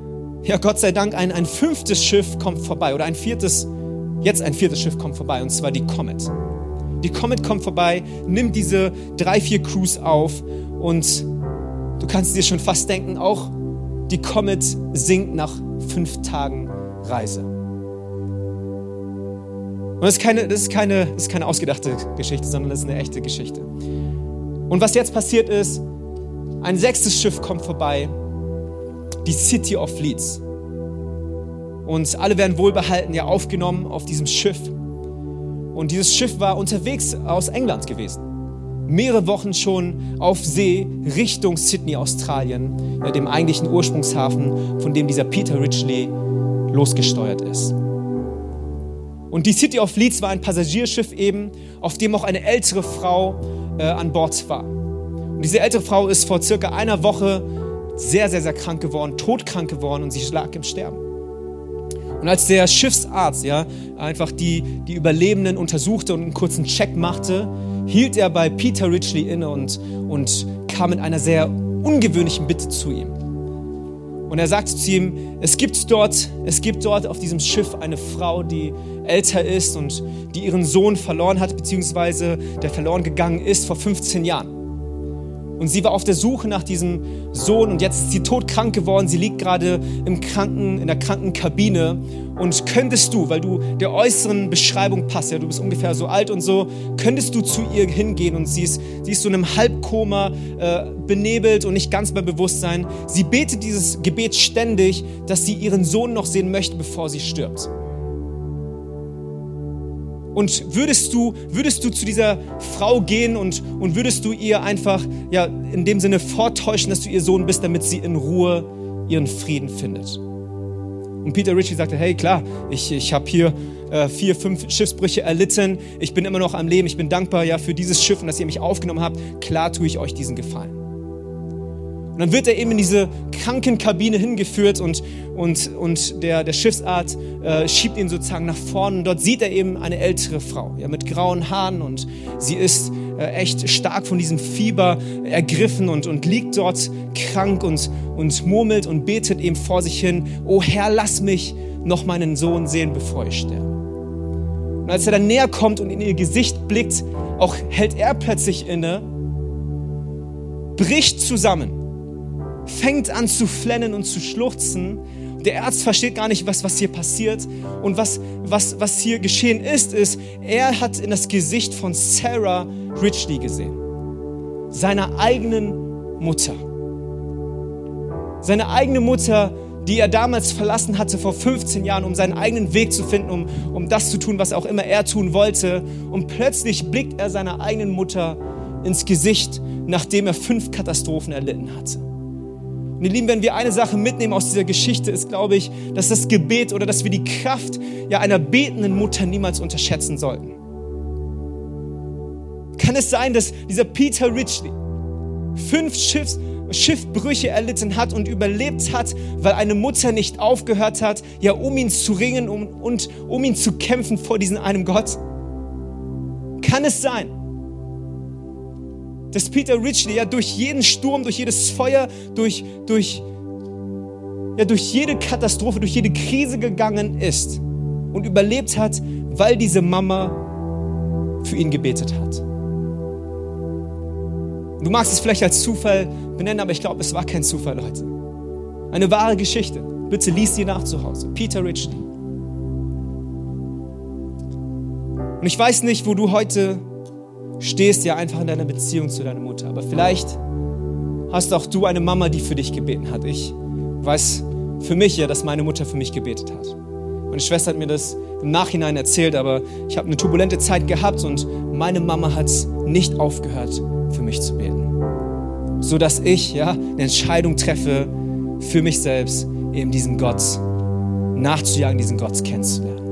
ja, Gott sei Dank, ein, ein fünftes Schiff kommt vorbei oder ein viertes, jetzt ein viertes Schiff kommt vorbei und zwar die Comet. Die Comet kommt vorbei, nimmt diese drei, vier Crews auf und Du kannst dir schon fast denken, auch die Comet sinkt nach fünf Tagen Reise. Und das ist keine, das ist keine, das ist keine ausgedachte Geschichte, sondern das ist eine echte Geschichte. Und was jetzt passiert ist, ein sechstes Schiff kommt vorbei, die City of Leeds. Und alle werden wohlbehalten ja aufgenommen auf diesem Schiff. Und dieses Schiff war unterwegs aus England gewesen mehrere Wochen schon auf See Richtung Sydney, Australien, ja, dem eigentlichen Ursprungshafen, von dem dieser Peter Ridgely losgesteuert ist. Und die City of Leeds war ein Passagierschiff eben, auf dem auch eine ältere Frau äh, an Bord war. Und diese ältere Frau ist vor circa einer Woche sehr, sehr, sehr krank geworden, todkrank geworden und sie lag im Sterben. Und als der Schiffsarzt ja einfach die, die Überlebenden untersuchte und einen kurzen Check machte, hielt er bei Peter Ridgely inne und, und kam mit einer sehr ungewöhnlichen Bitte zu ihm. Und er sagte zu ihm, es gibt dort, es gibt dort auf diesem Schiff eine Frau, die älter ist und die ihren Sohn verloren hat, beziehungsweise der verloren gegangen ist vor 15 Jahren. Und sie war auf der Suche nach diesem Sohn und jetzt ist sie todkrank geworden. Sie liegt gerade im Kranken, in der Krankenkabine. Und könntest du, weil du der äußeren Beschreibung passt, ja, du bist ungefähr so alt und so, könntest du zu ihr hingehen und sie ist, sie ist so in einem Halbkoma, äh, benebelt und nicht ganz bei Bewusstsein. Sie betet dieses Gebet ständig, dass sie ihren Sohn noch sehen möchte, bevor sie stirbt. Und würdest du, würdest du zu dieser Frau gehen und, und würdest du ihr einfach, ja, in dem Sinne vortäuschen, dass du ihr Sohn bist, damit sie in Ruhe ihren Frieden findet? Und Peter Ritchie sagte, hey, klar, ich, ich habe hier äh, vier, fünf Schiffsbrüche erlitten. Ich bin immer noch am Leben. Ich bin dankbar ja für dieses Schiff und dass ihr mich aufgenommen habt. Klar tue ich euch diesen Gefallen. Und dann wird er eben in diese Krankenkabine hingeführt und, und, und der, der Schiffsarzt äh, schiebt ihn sozusagen nach vorne. Und dort sieht er eben eine ältere Frau ja, mit grauen Haaren und sie ist äh, echt stark von diesem Fieber ergriffen und, und liegt dort krank und, und murmelt und betet eben vor sich hin, oh Herr, lass mich noch meinen Sohn sehen, bevor ich sterbe. Und als er dann näher kommt und in ihr Gesicht blickt, auch hält er plötzlich inne, bricht zusammen fängt an zu flennen und zu schluchzen. Der Arzt versteht gar nicht, was, was hier passiert. Und was, was, was hier geschehen ist, ist, er hat in das Gesicht von Sarah Ridgely gesehen. Seiner eigenen Mutter. Seine eigene Mutter, die er damals verlassen hatte vor 15 Jahren, um seinen eigenen Weg zu finden, um, um das zu tun, was auch immer er tun wollte. Und plötzlich blickt er seiner eigenen Mutter ins Gesicht, nachdem er fünf Katastrophen erlitten hatte. Und ihr Lieben, wenn wir eine Sache mitnehmen aus dieser Geschichte, ist, glaube ich, dass das Gebet oder dass wir die Kraft ja, einer betenden Mutter niemals unterschätzen sollten. Kann es sein, dass dieser Peter Ridgely fünf Schiffs, Schiffbrüche erlitten hat und überlebt hat, weil eine Mutter nicht aufgehört hat, ja, um ihn zu ringen um, und um ihn zu kämpfen vor diesem einen Gott? Kann es sein? Dass Peter Ridgely ja durch jeden Sturm, durch jedes Feuer, durch, durch, ja, durch jede Katastrophe, durch jede Krise gegangen ist und überlebt hat, weil diese Mama für ihn gebetet hat. Du magst es vielleicht als Zufall benennen, aber ich glaube, es war kein Zufall, Leute. Eine wahre Geschichte. Bitte lies sie nach zu Hause. Peter Ridgely. Und ich weiß nicht, wo du heute stehst ja einfach in deiner Beziehung zu deiner Mutter. Aber vielleicht hast auch du eine Mama, die für dich gebeten hat. Ich weiß für mich ja, dass meine Mutter für mich gebetet hat. Meine Schwester hat mir das im Nachhinein erzählt, aber ich habe eine turbulente Zeit gehabt und meine Mama hat nicht aufgehört, für mich zu beten. So dass ich ja eine Entscheidung treffe, für mich selbst eben diesen Gott nachzujagen, diesen Gott kennenzulernen.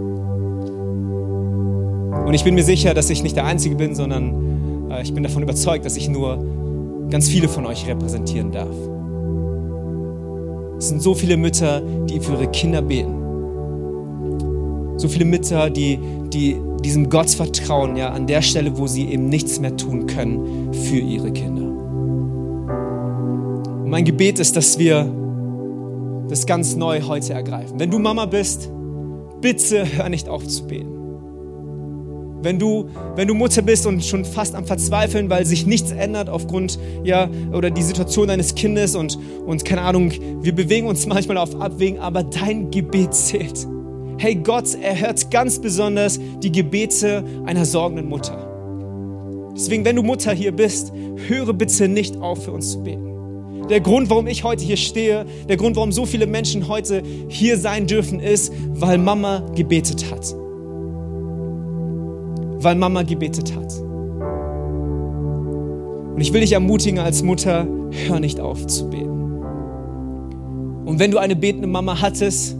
Und ich bin mir sicher, dass ich nicht der Einzige bin, sondern äh, ich bin davon überzeugt, dass ich nur ganz viele von euch repräsentieren darf. Es sind so viele Mütter, die für ihre Kinder beten. So viele Mütter, die, die diesem Gott vertrauen, ja, an der Stelle, wo sie eben nichts mehr tun können für ihre Kinder. Und mein Gebet ist, dass wir das ganz neu heute ergreifen. Wenn du Mama bist, bitte hör nicht auf zu beten. Wenn du, wenn du Mutter bist und schon fast am Verzweifeln, weil sich nichts ändert aufgrund, ja, oder die Situation deines Kindes und, und keine Ahnung, wir bewegen uns manchmal auf Abwägen, aber dein Gebet zählt. Hey, Gott erhört ganz besonders die Gebete einer sorgenden Mutter. Deswegen, wenn du Mutter hier bist, höre bitte nicht auf, für uns zu beten. Der Grund, warum ich heute hier stehe, der Grund, warum so viele Menschen heute hier sein dürfen, ist, weil Mama gebetet hat weil Mama gebetet hat. Und ich will dich ermutigen als Mutter, hör nicht auf zu beten. Und wenn du eine betende Mama hattest,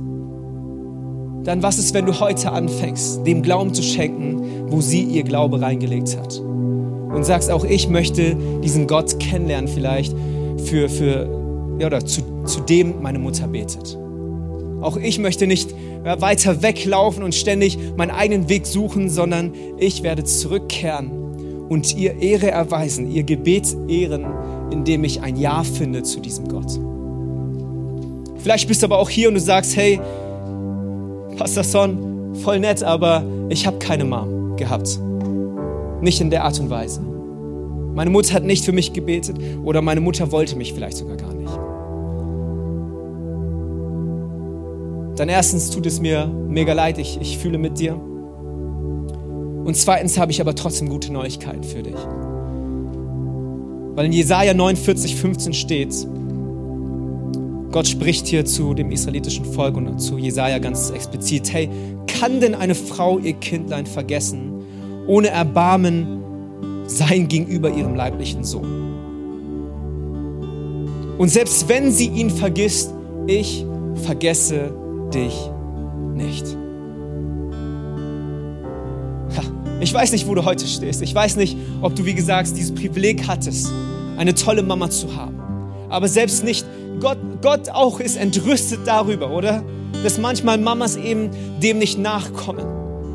dann was ist, wenn du heute anfängst, dem Glauben zu schenken, wo sie ihr Glaube reingelegt hat? Und sagst, auch ich möchte diesen Gott kennenlernen, vielleicht für, für ja, oder zu, zu dem meine Mutter betet. Auch ich möchte nicht weiter weglaufen und ständig meinen eigenen Weg suchen, sondern ich werde zurückkehren und ihr Ehre erweisen, ihr Gebet ehren, indem ich ein Ja finde zu diesem Gott. Vielleicht bist du aber auch hier und du sagst, hey, Pastor Son, voll nett, aber ich habe keine Mom gehabt. Nicht in der Art und Weise. Meine Mutter hat nicht für mich gebetet oder meine Mutter wollte mich vielleicht sogar gar nicht. Dann erstens tut es mir mega leid, ich, ich fühle mit dir. Und zweitens habe ich aber trotzdem gute Neuigkeiten für dich. Weil in Jesaja 49, 15 steht, Gott spricht hier zu dem israelitischen Volk und zu Jesaja ganz explizit: Hey, kann denn eine Frau ihr Kindlein vergessen, ohne Erbarmen sein gegenüber ihrem leiblichen Sohn? Und selbst wenn sie ihn vergisst, ich vergesse dich nicht. Ich weiß nicht, wo du heute stehst. Ich weiß nicht, ob du, wie gesagt, dieses Privileg hattest, eine tolle Mama zu haben. Aber selbst nicht, Gott, Gott auch ist entrüstet darüber, oder? Dass manchmal Mamas eben dem nicht nachkommen.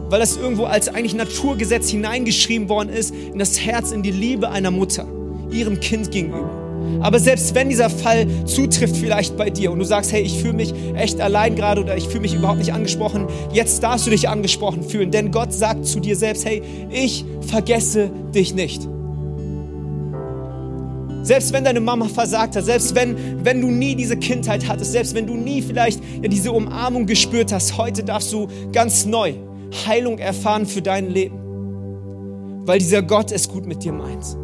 Weil das irgendwo als eigentlich Naturgesetz hineingeschrieben worden ist in das Herz, in die Liebe einer Mutter, ihrem Kind gegenüber. Aber selbst wenn dieser Fall zutrifft vielleicht bei dir und du sagst, hey, ich fühle mich echt allein gerade oder ich fühle mich überhaupt nicht angesprochen, jetzt darfst du dich angesprochen fühlen, denn Gott sagt zu dir selbst, hey, ich vergesse dich nicht. Selbst wenn deine Mama versagt hat, selbst wenn, wenn du nie diese Kindheit hattest, selbst wenn du nie vielleicht ja, diese Umarmung gespürt hast, heute darfst du ganz neu Heilung erfahren für dein Leben. Weil dieser Gott es gut mit dir meint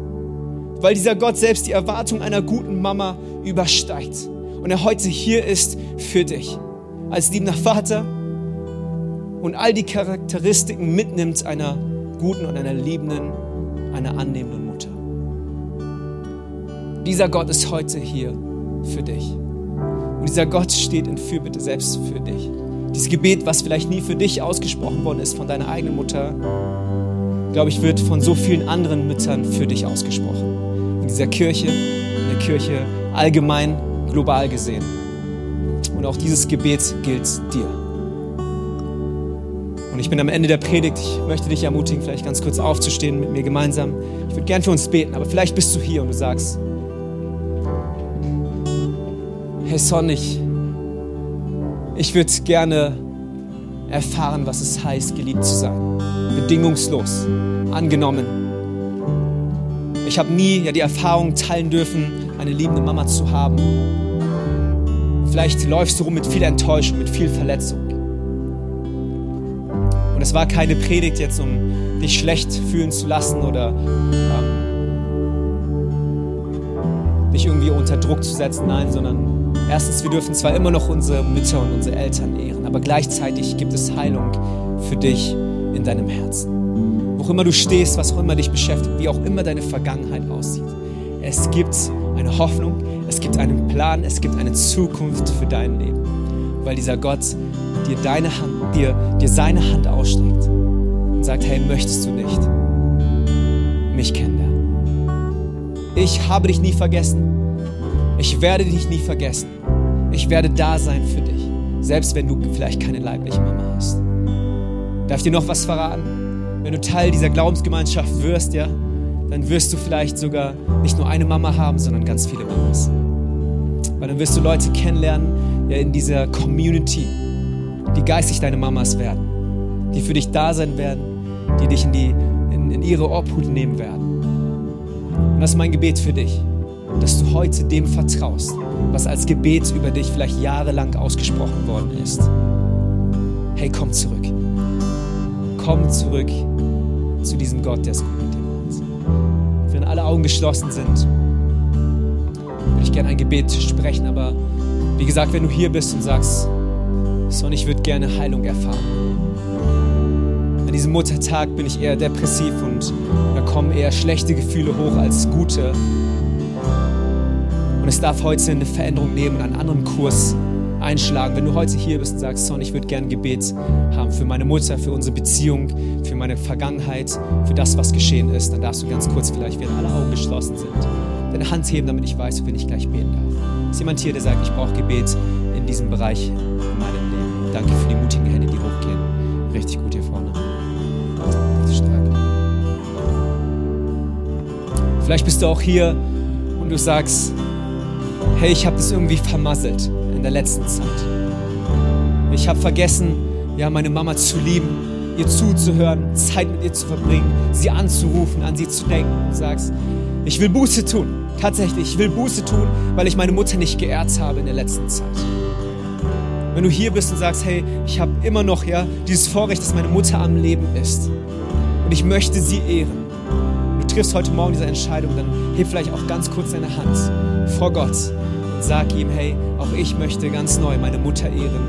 weil dieser Gott selbst die Erwartung einer guten Mama übersteigt. Und er heute hier ist für dich, als liebender Vater und all die Charakteristiken mitnimmt einer guten und einer liebenden, einer annehmenden Mutter. Dieser Gott ist heute hier für dich. Und dieser Gott steht in Fürbitte selbst für dich. Dieses Gebet, was vielleicht nie für dich ausgesprochen worden ist von deiner eigenen Mutter, glaube ich, wird von so vielen anderen Müttern für dich ausgesprochen dieser Kirche, in der Kirche allgemein, global gesehen. Und auch dieses Gebet gilt dir. Und ich bin am Ende der Predigt. Ich möchte dich ermutigen, vielleicht ganz kurz aufzustehen mit mir gemeinsam. Ich würde gern für uns beten, aber vielleicht bist du hier und du sagst, hey Son, ich, ich würde gerne erfahren, was es heißt, geliebt zu sein. Bedingungslos, angenommen, ich habe nie ja, die Erfahrung teilen dürfen, eine liebende Mama zu haben. Vielleicht läufst du rum mit viel Enttäuschung, mit viel Verletzung. Und es war keine Predigt jetzt, um dich schlecht fühlen zu lassen oder ähm, dich irgendwie unter Druck zu setzen. Nein, sondern erstens, wir dürfen zwar immer noch unsere Mütter und unsere Eltern ehren, aber gleichzeitig gibt es Heilung für dich in deinem Herzen wo immer du stehst, was auch immer dich beschäftigt, wie auch immer deine Vergangenheit aussieht. Es gibt eine Hoffnung, es gibt einen Plan, es gibt eine Zukunft für dein Leben, weil dieser Gott dir deine Hand, dir, dir seine Hand ausstreckt und sagt, hey, möchtest du nicht mich kennenlernen? Ich habe dich nie vergessen. Ich werde dich nie vergessen. Ich werde da sein für dich, selbst wenn du vielleicht keine leibliche Mama hast. Darf ich dir noch was verraten? Wenn du Teil dieser Glaubensgemeinschaft wirst, ja, dann wirst du vielleicht sogar nicht nur eine Mama haben, sondern ganz viele Mamas. Weil dann wirst du Leute kennenlernen, ja, in dieser Community, die geistig deine Mamas werden, die für dich da sein werden, die dich in, die, in, in ihre Obhut nehmen werden. Und das ist mein Gebet für dich, dass du heute dem vertraust, was als Gebet über dich vielleicht jahrelang ausgesprochen worden ist. Hey, komm zurück. Komm zurück zu diesem Gott, der es gut mit dir meint. Wenn alle Augen geschlossen sind, würde ich gerne ein Gebet sprechen, aber wie gesagt, wenn du hier bist und sagst, Son, ich würde gerne Heilung erfahren. An diesem Muttertag bin ich eher depressiv und da kommen eher schlechte Gefühle hoch als gute. Und es darf heute eine Veränderung nehmen und einen anderen Kurs einschlagen. Wenn du heute hier bist und sagst, Son, ich würde gerne Gebet haben für meine Mutter, für unsere Beziehung, für meine Vergangenheit, für das, was geschehen ist, dann darfst du ganz kurz vielleicht, während alle Augen geschlossen sind, deine Hand heben, damit ich weiß, wen ich gleich beten darf. Ist jemand hier, der sagt, ich brauche Gebet in diesem Bereich in meinem Leben? Danke für die mutigen Hände, die hochgehen. Richtig gut hier vorne. Richtig stark. Vielleicht bist du auch hier und du sagst, hey, ich habe das irgendwie vermasselt in der letzten Zeit. Ich habe vergessen, ja, meine Mama zu lieben, ihr zuzuhören, Zeit mit ihr zu verbringen, sie anzurufen, an sie zu denken und sagst, ich will Buße tun. Tatsächlich, ich will Buße tun, weil ich meine Mutter nicht geehrt habe in der letzten Zeit. Wenn du hier bist und sagst, hey, ich habe immer noch ja dieses Vorrecht, dass meine Mutter am Leben ist und ich möchte sie ehren. Du triffst heute Morgen diese Entscheidung, dann heb vielleicht auch ganz kurz deine Hand vor Gott sag ihm, hey, auch ich möchte ganz neu meine Mutter ehren,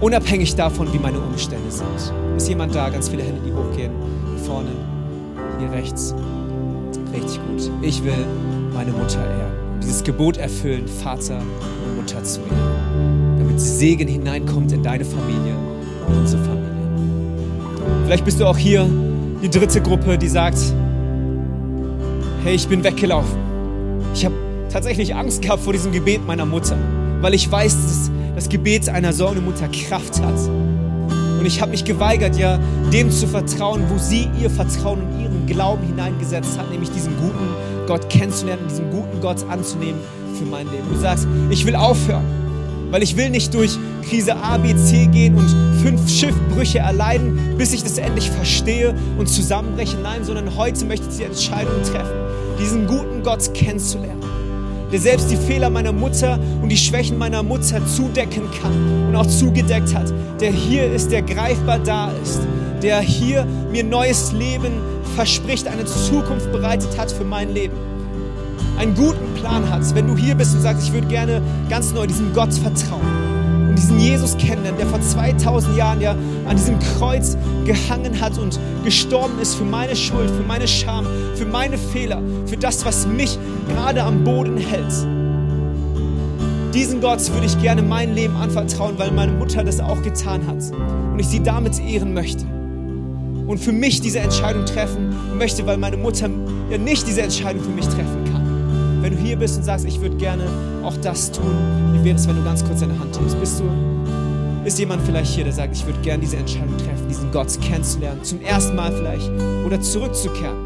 unabhängig davon, wie meine Umstände sind. Ist jemand da? Ganz viele Hände, die hochgehen. Hier vorne, hier rechts. Richtig gut. Ich will meine Mutter ehren. Dieses Gebot erfüllen, Vater und Mutter zu ehren. Damit Segen hineinkommt in deine Familie und unsere Familie. Vielleicht bist du auch hier die dritte Gruppe, die sagt, hey, ich bin weggelaufen. Ich habe tatsächlich Angst gehabt vor diesem Gebet meiner Mutter, weil ich weiß, dass das Gebet einer sorgenden Mutter Kraft hat. Und ich habe mich geweigert, ja, dem zu vertrauen, wo sie ihr Vertrauen und ihren Glauben hineingesetzt hat, nämlich diesen guten Gott kennenzulernen, diesen guten Gott anzunehmen für mein Leben. Du sagst, ich will aufhören, weil ich will nicht durch Krise A, B, C gehen und fünf Schiffbrüche erleiden, bis ich das endlich verstehe und zusammenbreche. Nein, sondern heute möchte ich die Entscheidung treffen, diesen guten Gott kennenzulernen der selbst die Fehler meiner Mutter und die Schwächen meiner Mutter zudecken kann und auch zugedeckt hat, der hier ist, der greifbar da ist, der hier mir neues Leben verspricht, eine Zukunft bereitet hat für mein Leben, einen guten Plan hat. Wenn du hier bist und sagst, ich würde gerne ganz neu diesem Gott vertrauen, diesen Jesus kennenlernen, der vor 2000 Jahren ja an diesem Kreuz gehangen hat und gestorben ist für meine Schuld, für meine Scham, für meine Fehler, für das, was mich gerade am Boden hält. Diesen Gott würde ich gerne mein Leben anvertrauen, weil meine Mutter das auch getan hat und ich sie damit ehren möchte. Und für mich diese Entscheidung treffen möchte, weil meine Mutter ja nicht diese Entscheidung für mich treffen kann. Wenn du hier bist und sagst, ich würde gerne auch das tun, wie wäre es, wenn du ganz kurz deine Hand hebst? Bist du, ist jemand vielleicht hier, der sagt, ich würde gerne diese Entscheidung treffen, diesen Gott kennenzulernen, zum ersten Mal vielleicht oder zurückzukehren,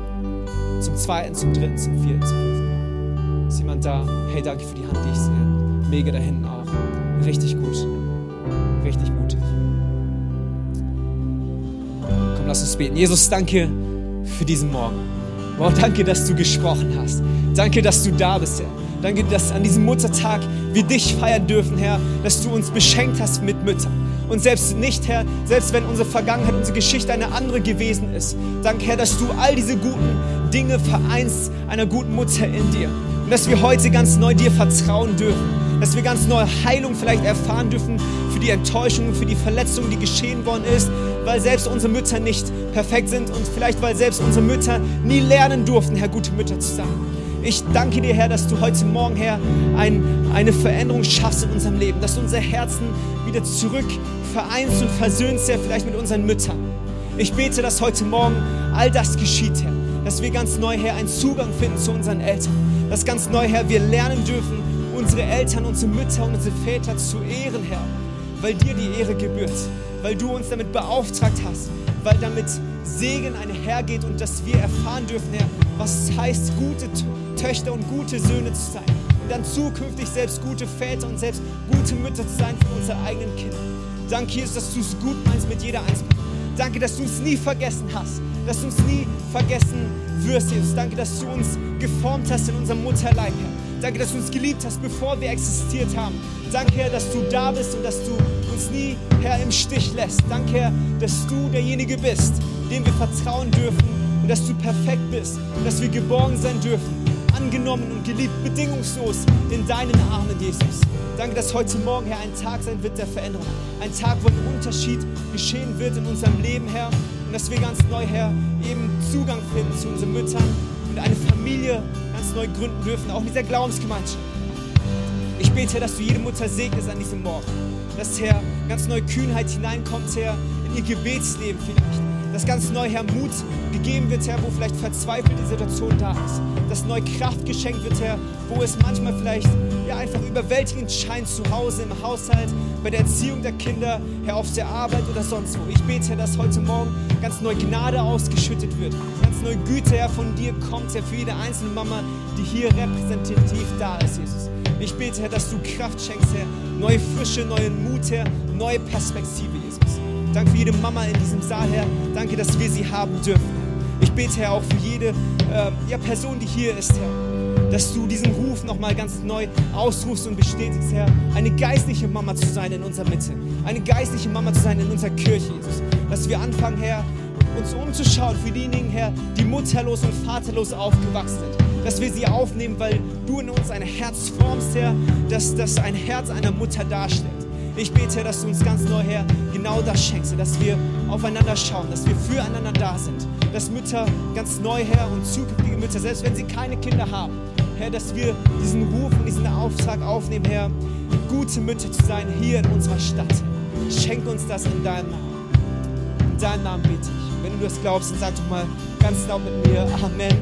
zum zweiten, zum dritten, zum vierten, zum fünften Mal? Ist jemand da? Hey, danke für die Hand, die ich sehe. Mega da hinten auch. Richtig gut. Richtig mutig. Komm, lass uns beten. Jesus, danke für diesen Morgen. Wow, danke, dass du gesprochen hast. Danke, dass du da bist, Herr. Danke, dass an diesem Muttertag wir dich feiern dürfen, Herr, dass du uns beschenkt hast mit Müttern. Und selbst nicht, Herr, selbst wenn unsere Vergangenheit, unsere Geschichte eine andere gewesen ist. Danke, Herr, dass du all diese guten Dinge vereinst einer guten Mutter in dir. Und dass wir heute ganz neu dir vertrauen dürfen. Dass wir ganz neue Heilung vielleicht erfahren dürfen für die Enttäuschung, für die Verletzung, die geschehen worden ist weil selbst unsere Mütter nicht perfekt sind und vielleicht weil selbst unsere Mütter nie lernen durften, Herr, gute Mütter zu sein. Ich danke dir, Herr, dass du heute Morgen, Herr, ein, eine Veränderung schaffst in unserem Leben, dass du unser Herzen wieder zurück vereinst und versöhnst, Herr, vielleicht mit unseren Müttern. Ich bete, dass heute Morgen all das geschieht, Herr, dass wir ganz neu, Herr, einen Zugang finden zu unseren Eltern, dass ganz neu, Herr, wir lernen dürfen, unsere Eltern, unsere Mütter und unsere Väter zu ehren, Herr, weil dir die Ehre gebührt weil du uns damit beauftragt hast, weil damit Segen einhergeht und dass wir erfahren dürfen, Herr, was es heißt, gute Töchter und gute Söhne zu sein. Und dann zukünftig selbst gute Väter und selbst gute Mütter zu sein für unsere eigenen Kinder. Danke, Jesus, dass du es gut meinst mit jeder Einzelnen. Danke, dass du uns nie vergessen hast, dass du uns nie vergessen wirst, Jesus. Danke, dass du uns geformt hast in unserem Mutterleib, Herr. Danke, dass du uns geliebt hast, bevor wir existiert haben. Danke, Herr, dass du da bist und dass du uns nie, Herr, im Stich lässt. Danke, Herr, dass du derjenige bist, dem wir vertrauen dürfen und dass du perfekt bist und dass wir geborgen sein dürfen, angenommen und geliebt, bedingungslos in deinen Armen, Jesus. Danke, dass heute Morgen, Herr, ein Tag sein wird der Veränderung. Ein Tag, wo ein Unterschied geschehen wird in unserem Leben, Herr. Und dass wir ganz neu, Herr, eben Zugang finden zu unseren Müttern und eine Familie ganz neu gründen dürfen, auch in dieser Glaubensgemeinschaft. Ich bete, dass du jede Mutter segnest an diesem Morgen. Dass, Herr, ganz neue Kühnheit hineinkommt, Herr, in ihr Gebetsleben vielleicht. dass ganz neu, Herr, Mut gegeben wird, Herr, wo vielleicht verzweifelte Situation da ist. Dass neu Kraft geschenkt wird, Herr, wo es manchmal vielleicht ja, einfach überwältigend scheint, zu Hause, im Haushalt, bei der Erziehung der Kinder, Herr, auf der Arbeit oder sonst wo. Ich bete, Herr, dass heute Morgen ganz neu Gnade ausgeschüttet wird, ganz neu Güte, Herr, von dir kommt, Herr, für jede einzelne Mama, die hier repräsentativ da ist, Jesus. Ich bete, Herr, dass du Kraft schenkst, Herr, neue Frische, neuen Mut, Herr, neue Perspektive, Jesus. Danke für jede Mama in diesem Saal, Herr. Danke, dass wir sie haben dürfen. Ich bete, Herr, auch für jede äh, ja, Person, die hier ist, Herr, dass du diesen Ruf nochmal ganz neu ausrufst und bestätigst, Herr, eine geistliche Mama zu sein in unserer Mitte, eine geistliche Mama zu sein in unserer Kirche, Jesus. Dass wir anfangen, Herr, uns umzuschauen für diejenigen, Herr, die mutterlos und vaterlos aufgewachsen sind. Dass wir sie aufnehmen, weil du in uns ein Herz formst, Herr, dass das ein Herz einer Mutter darstellt. Ich bete, dass du uns ganz neu, Herr, genau das schenkst, dass wir aufeinander schauen, dass wir füreinander da sind. Dass Mütter ganz neu, Herr, und zukünftige Mütter, selbst wenn sie keine Kinder haben, Herr, dass wir diesen Ruf und diesen Auftrag aufnehmen, Herr, gute Mütter zu sein hier in unserer Stadt. Schenk uns das in deinem Namen. In deinem Namen bete ich. Wenn du das glaubst, dann sag doch mal ganz laut mit mir Amen.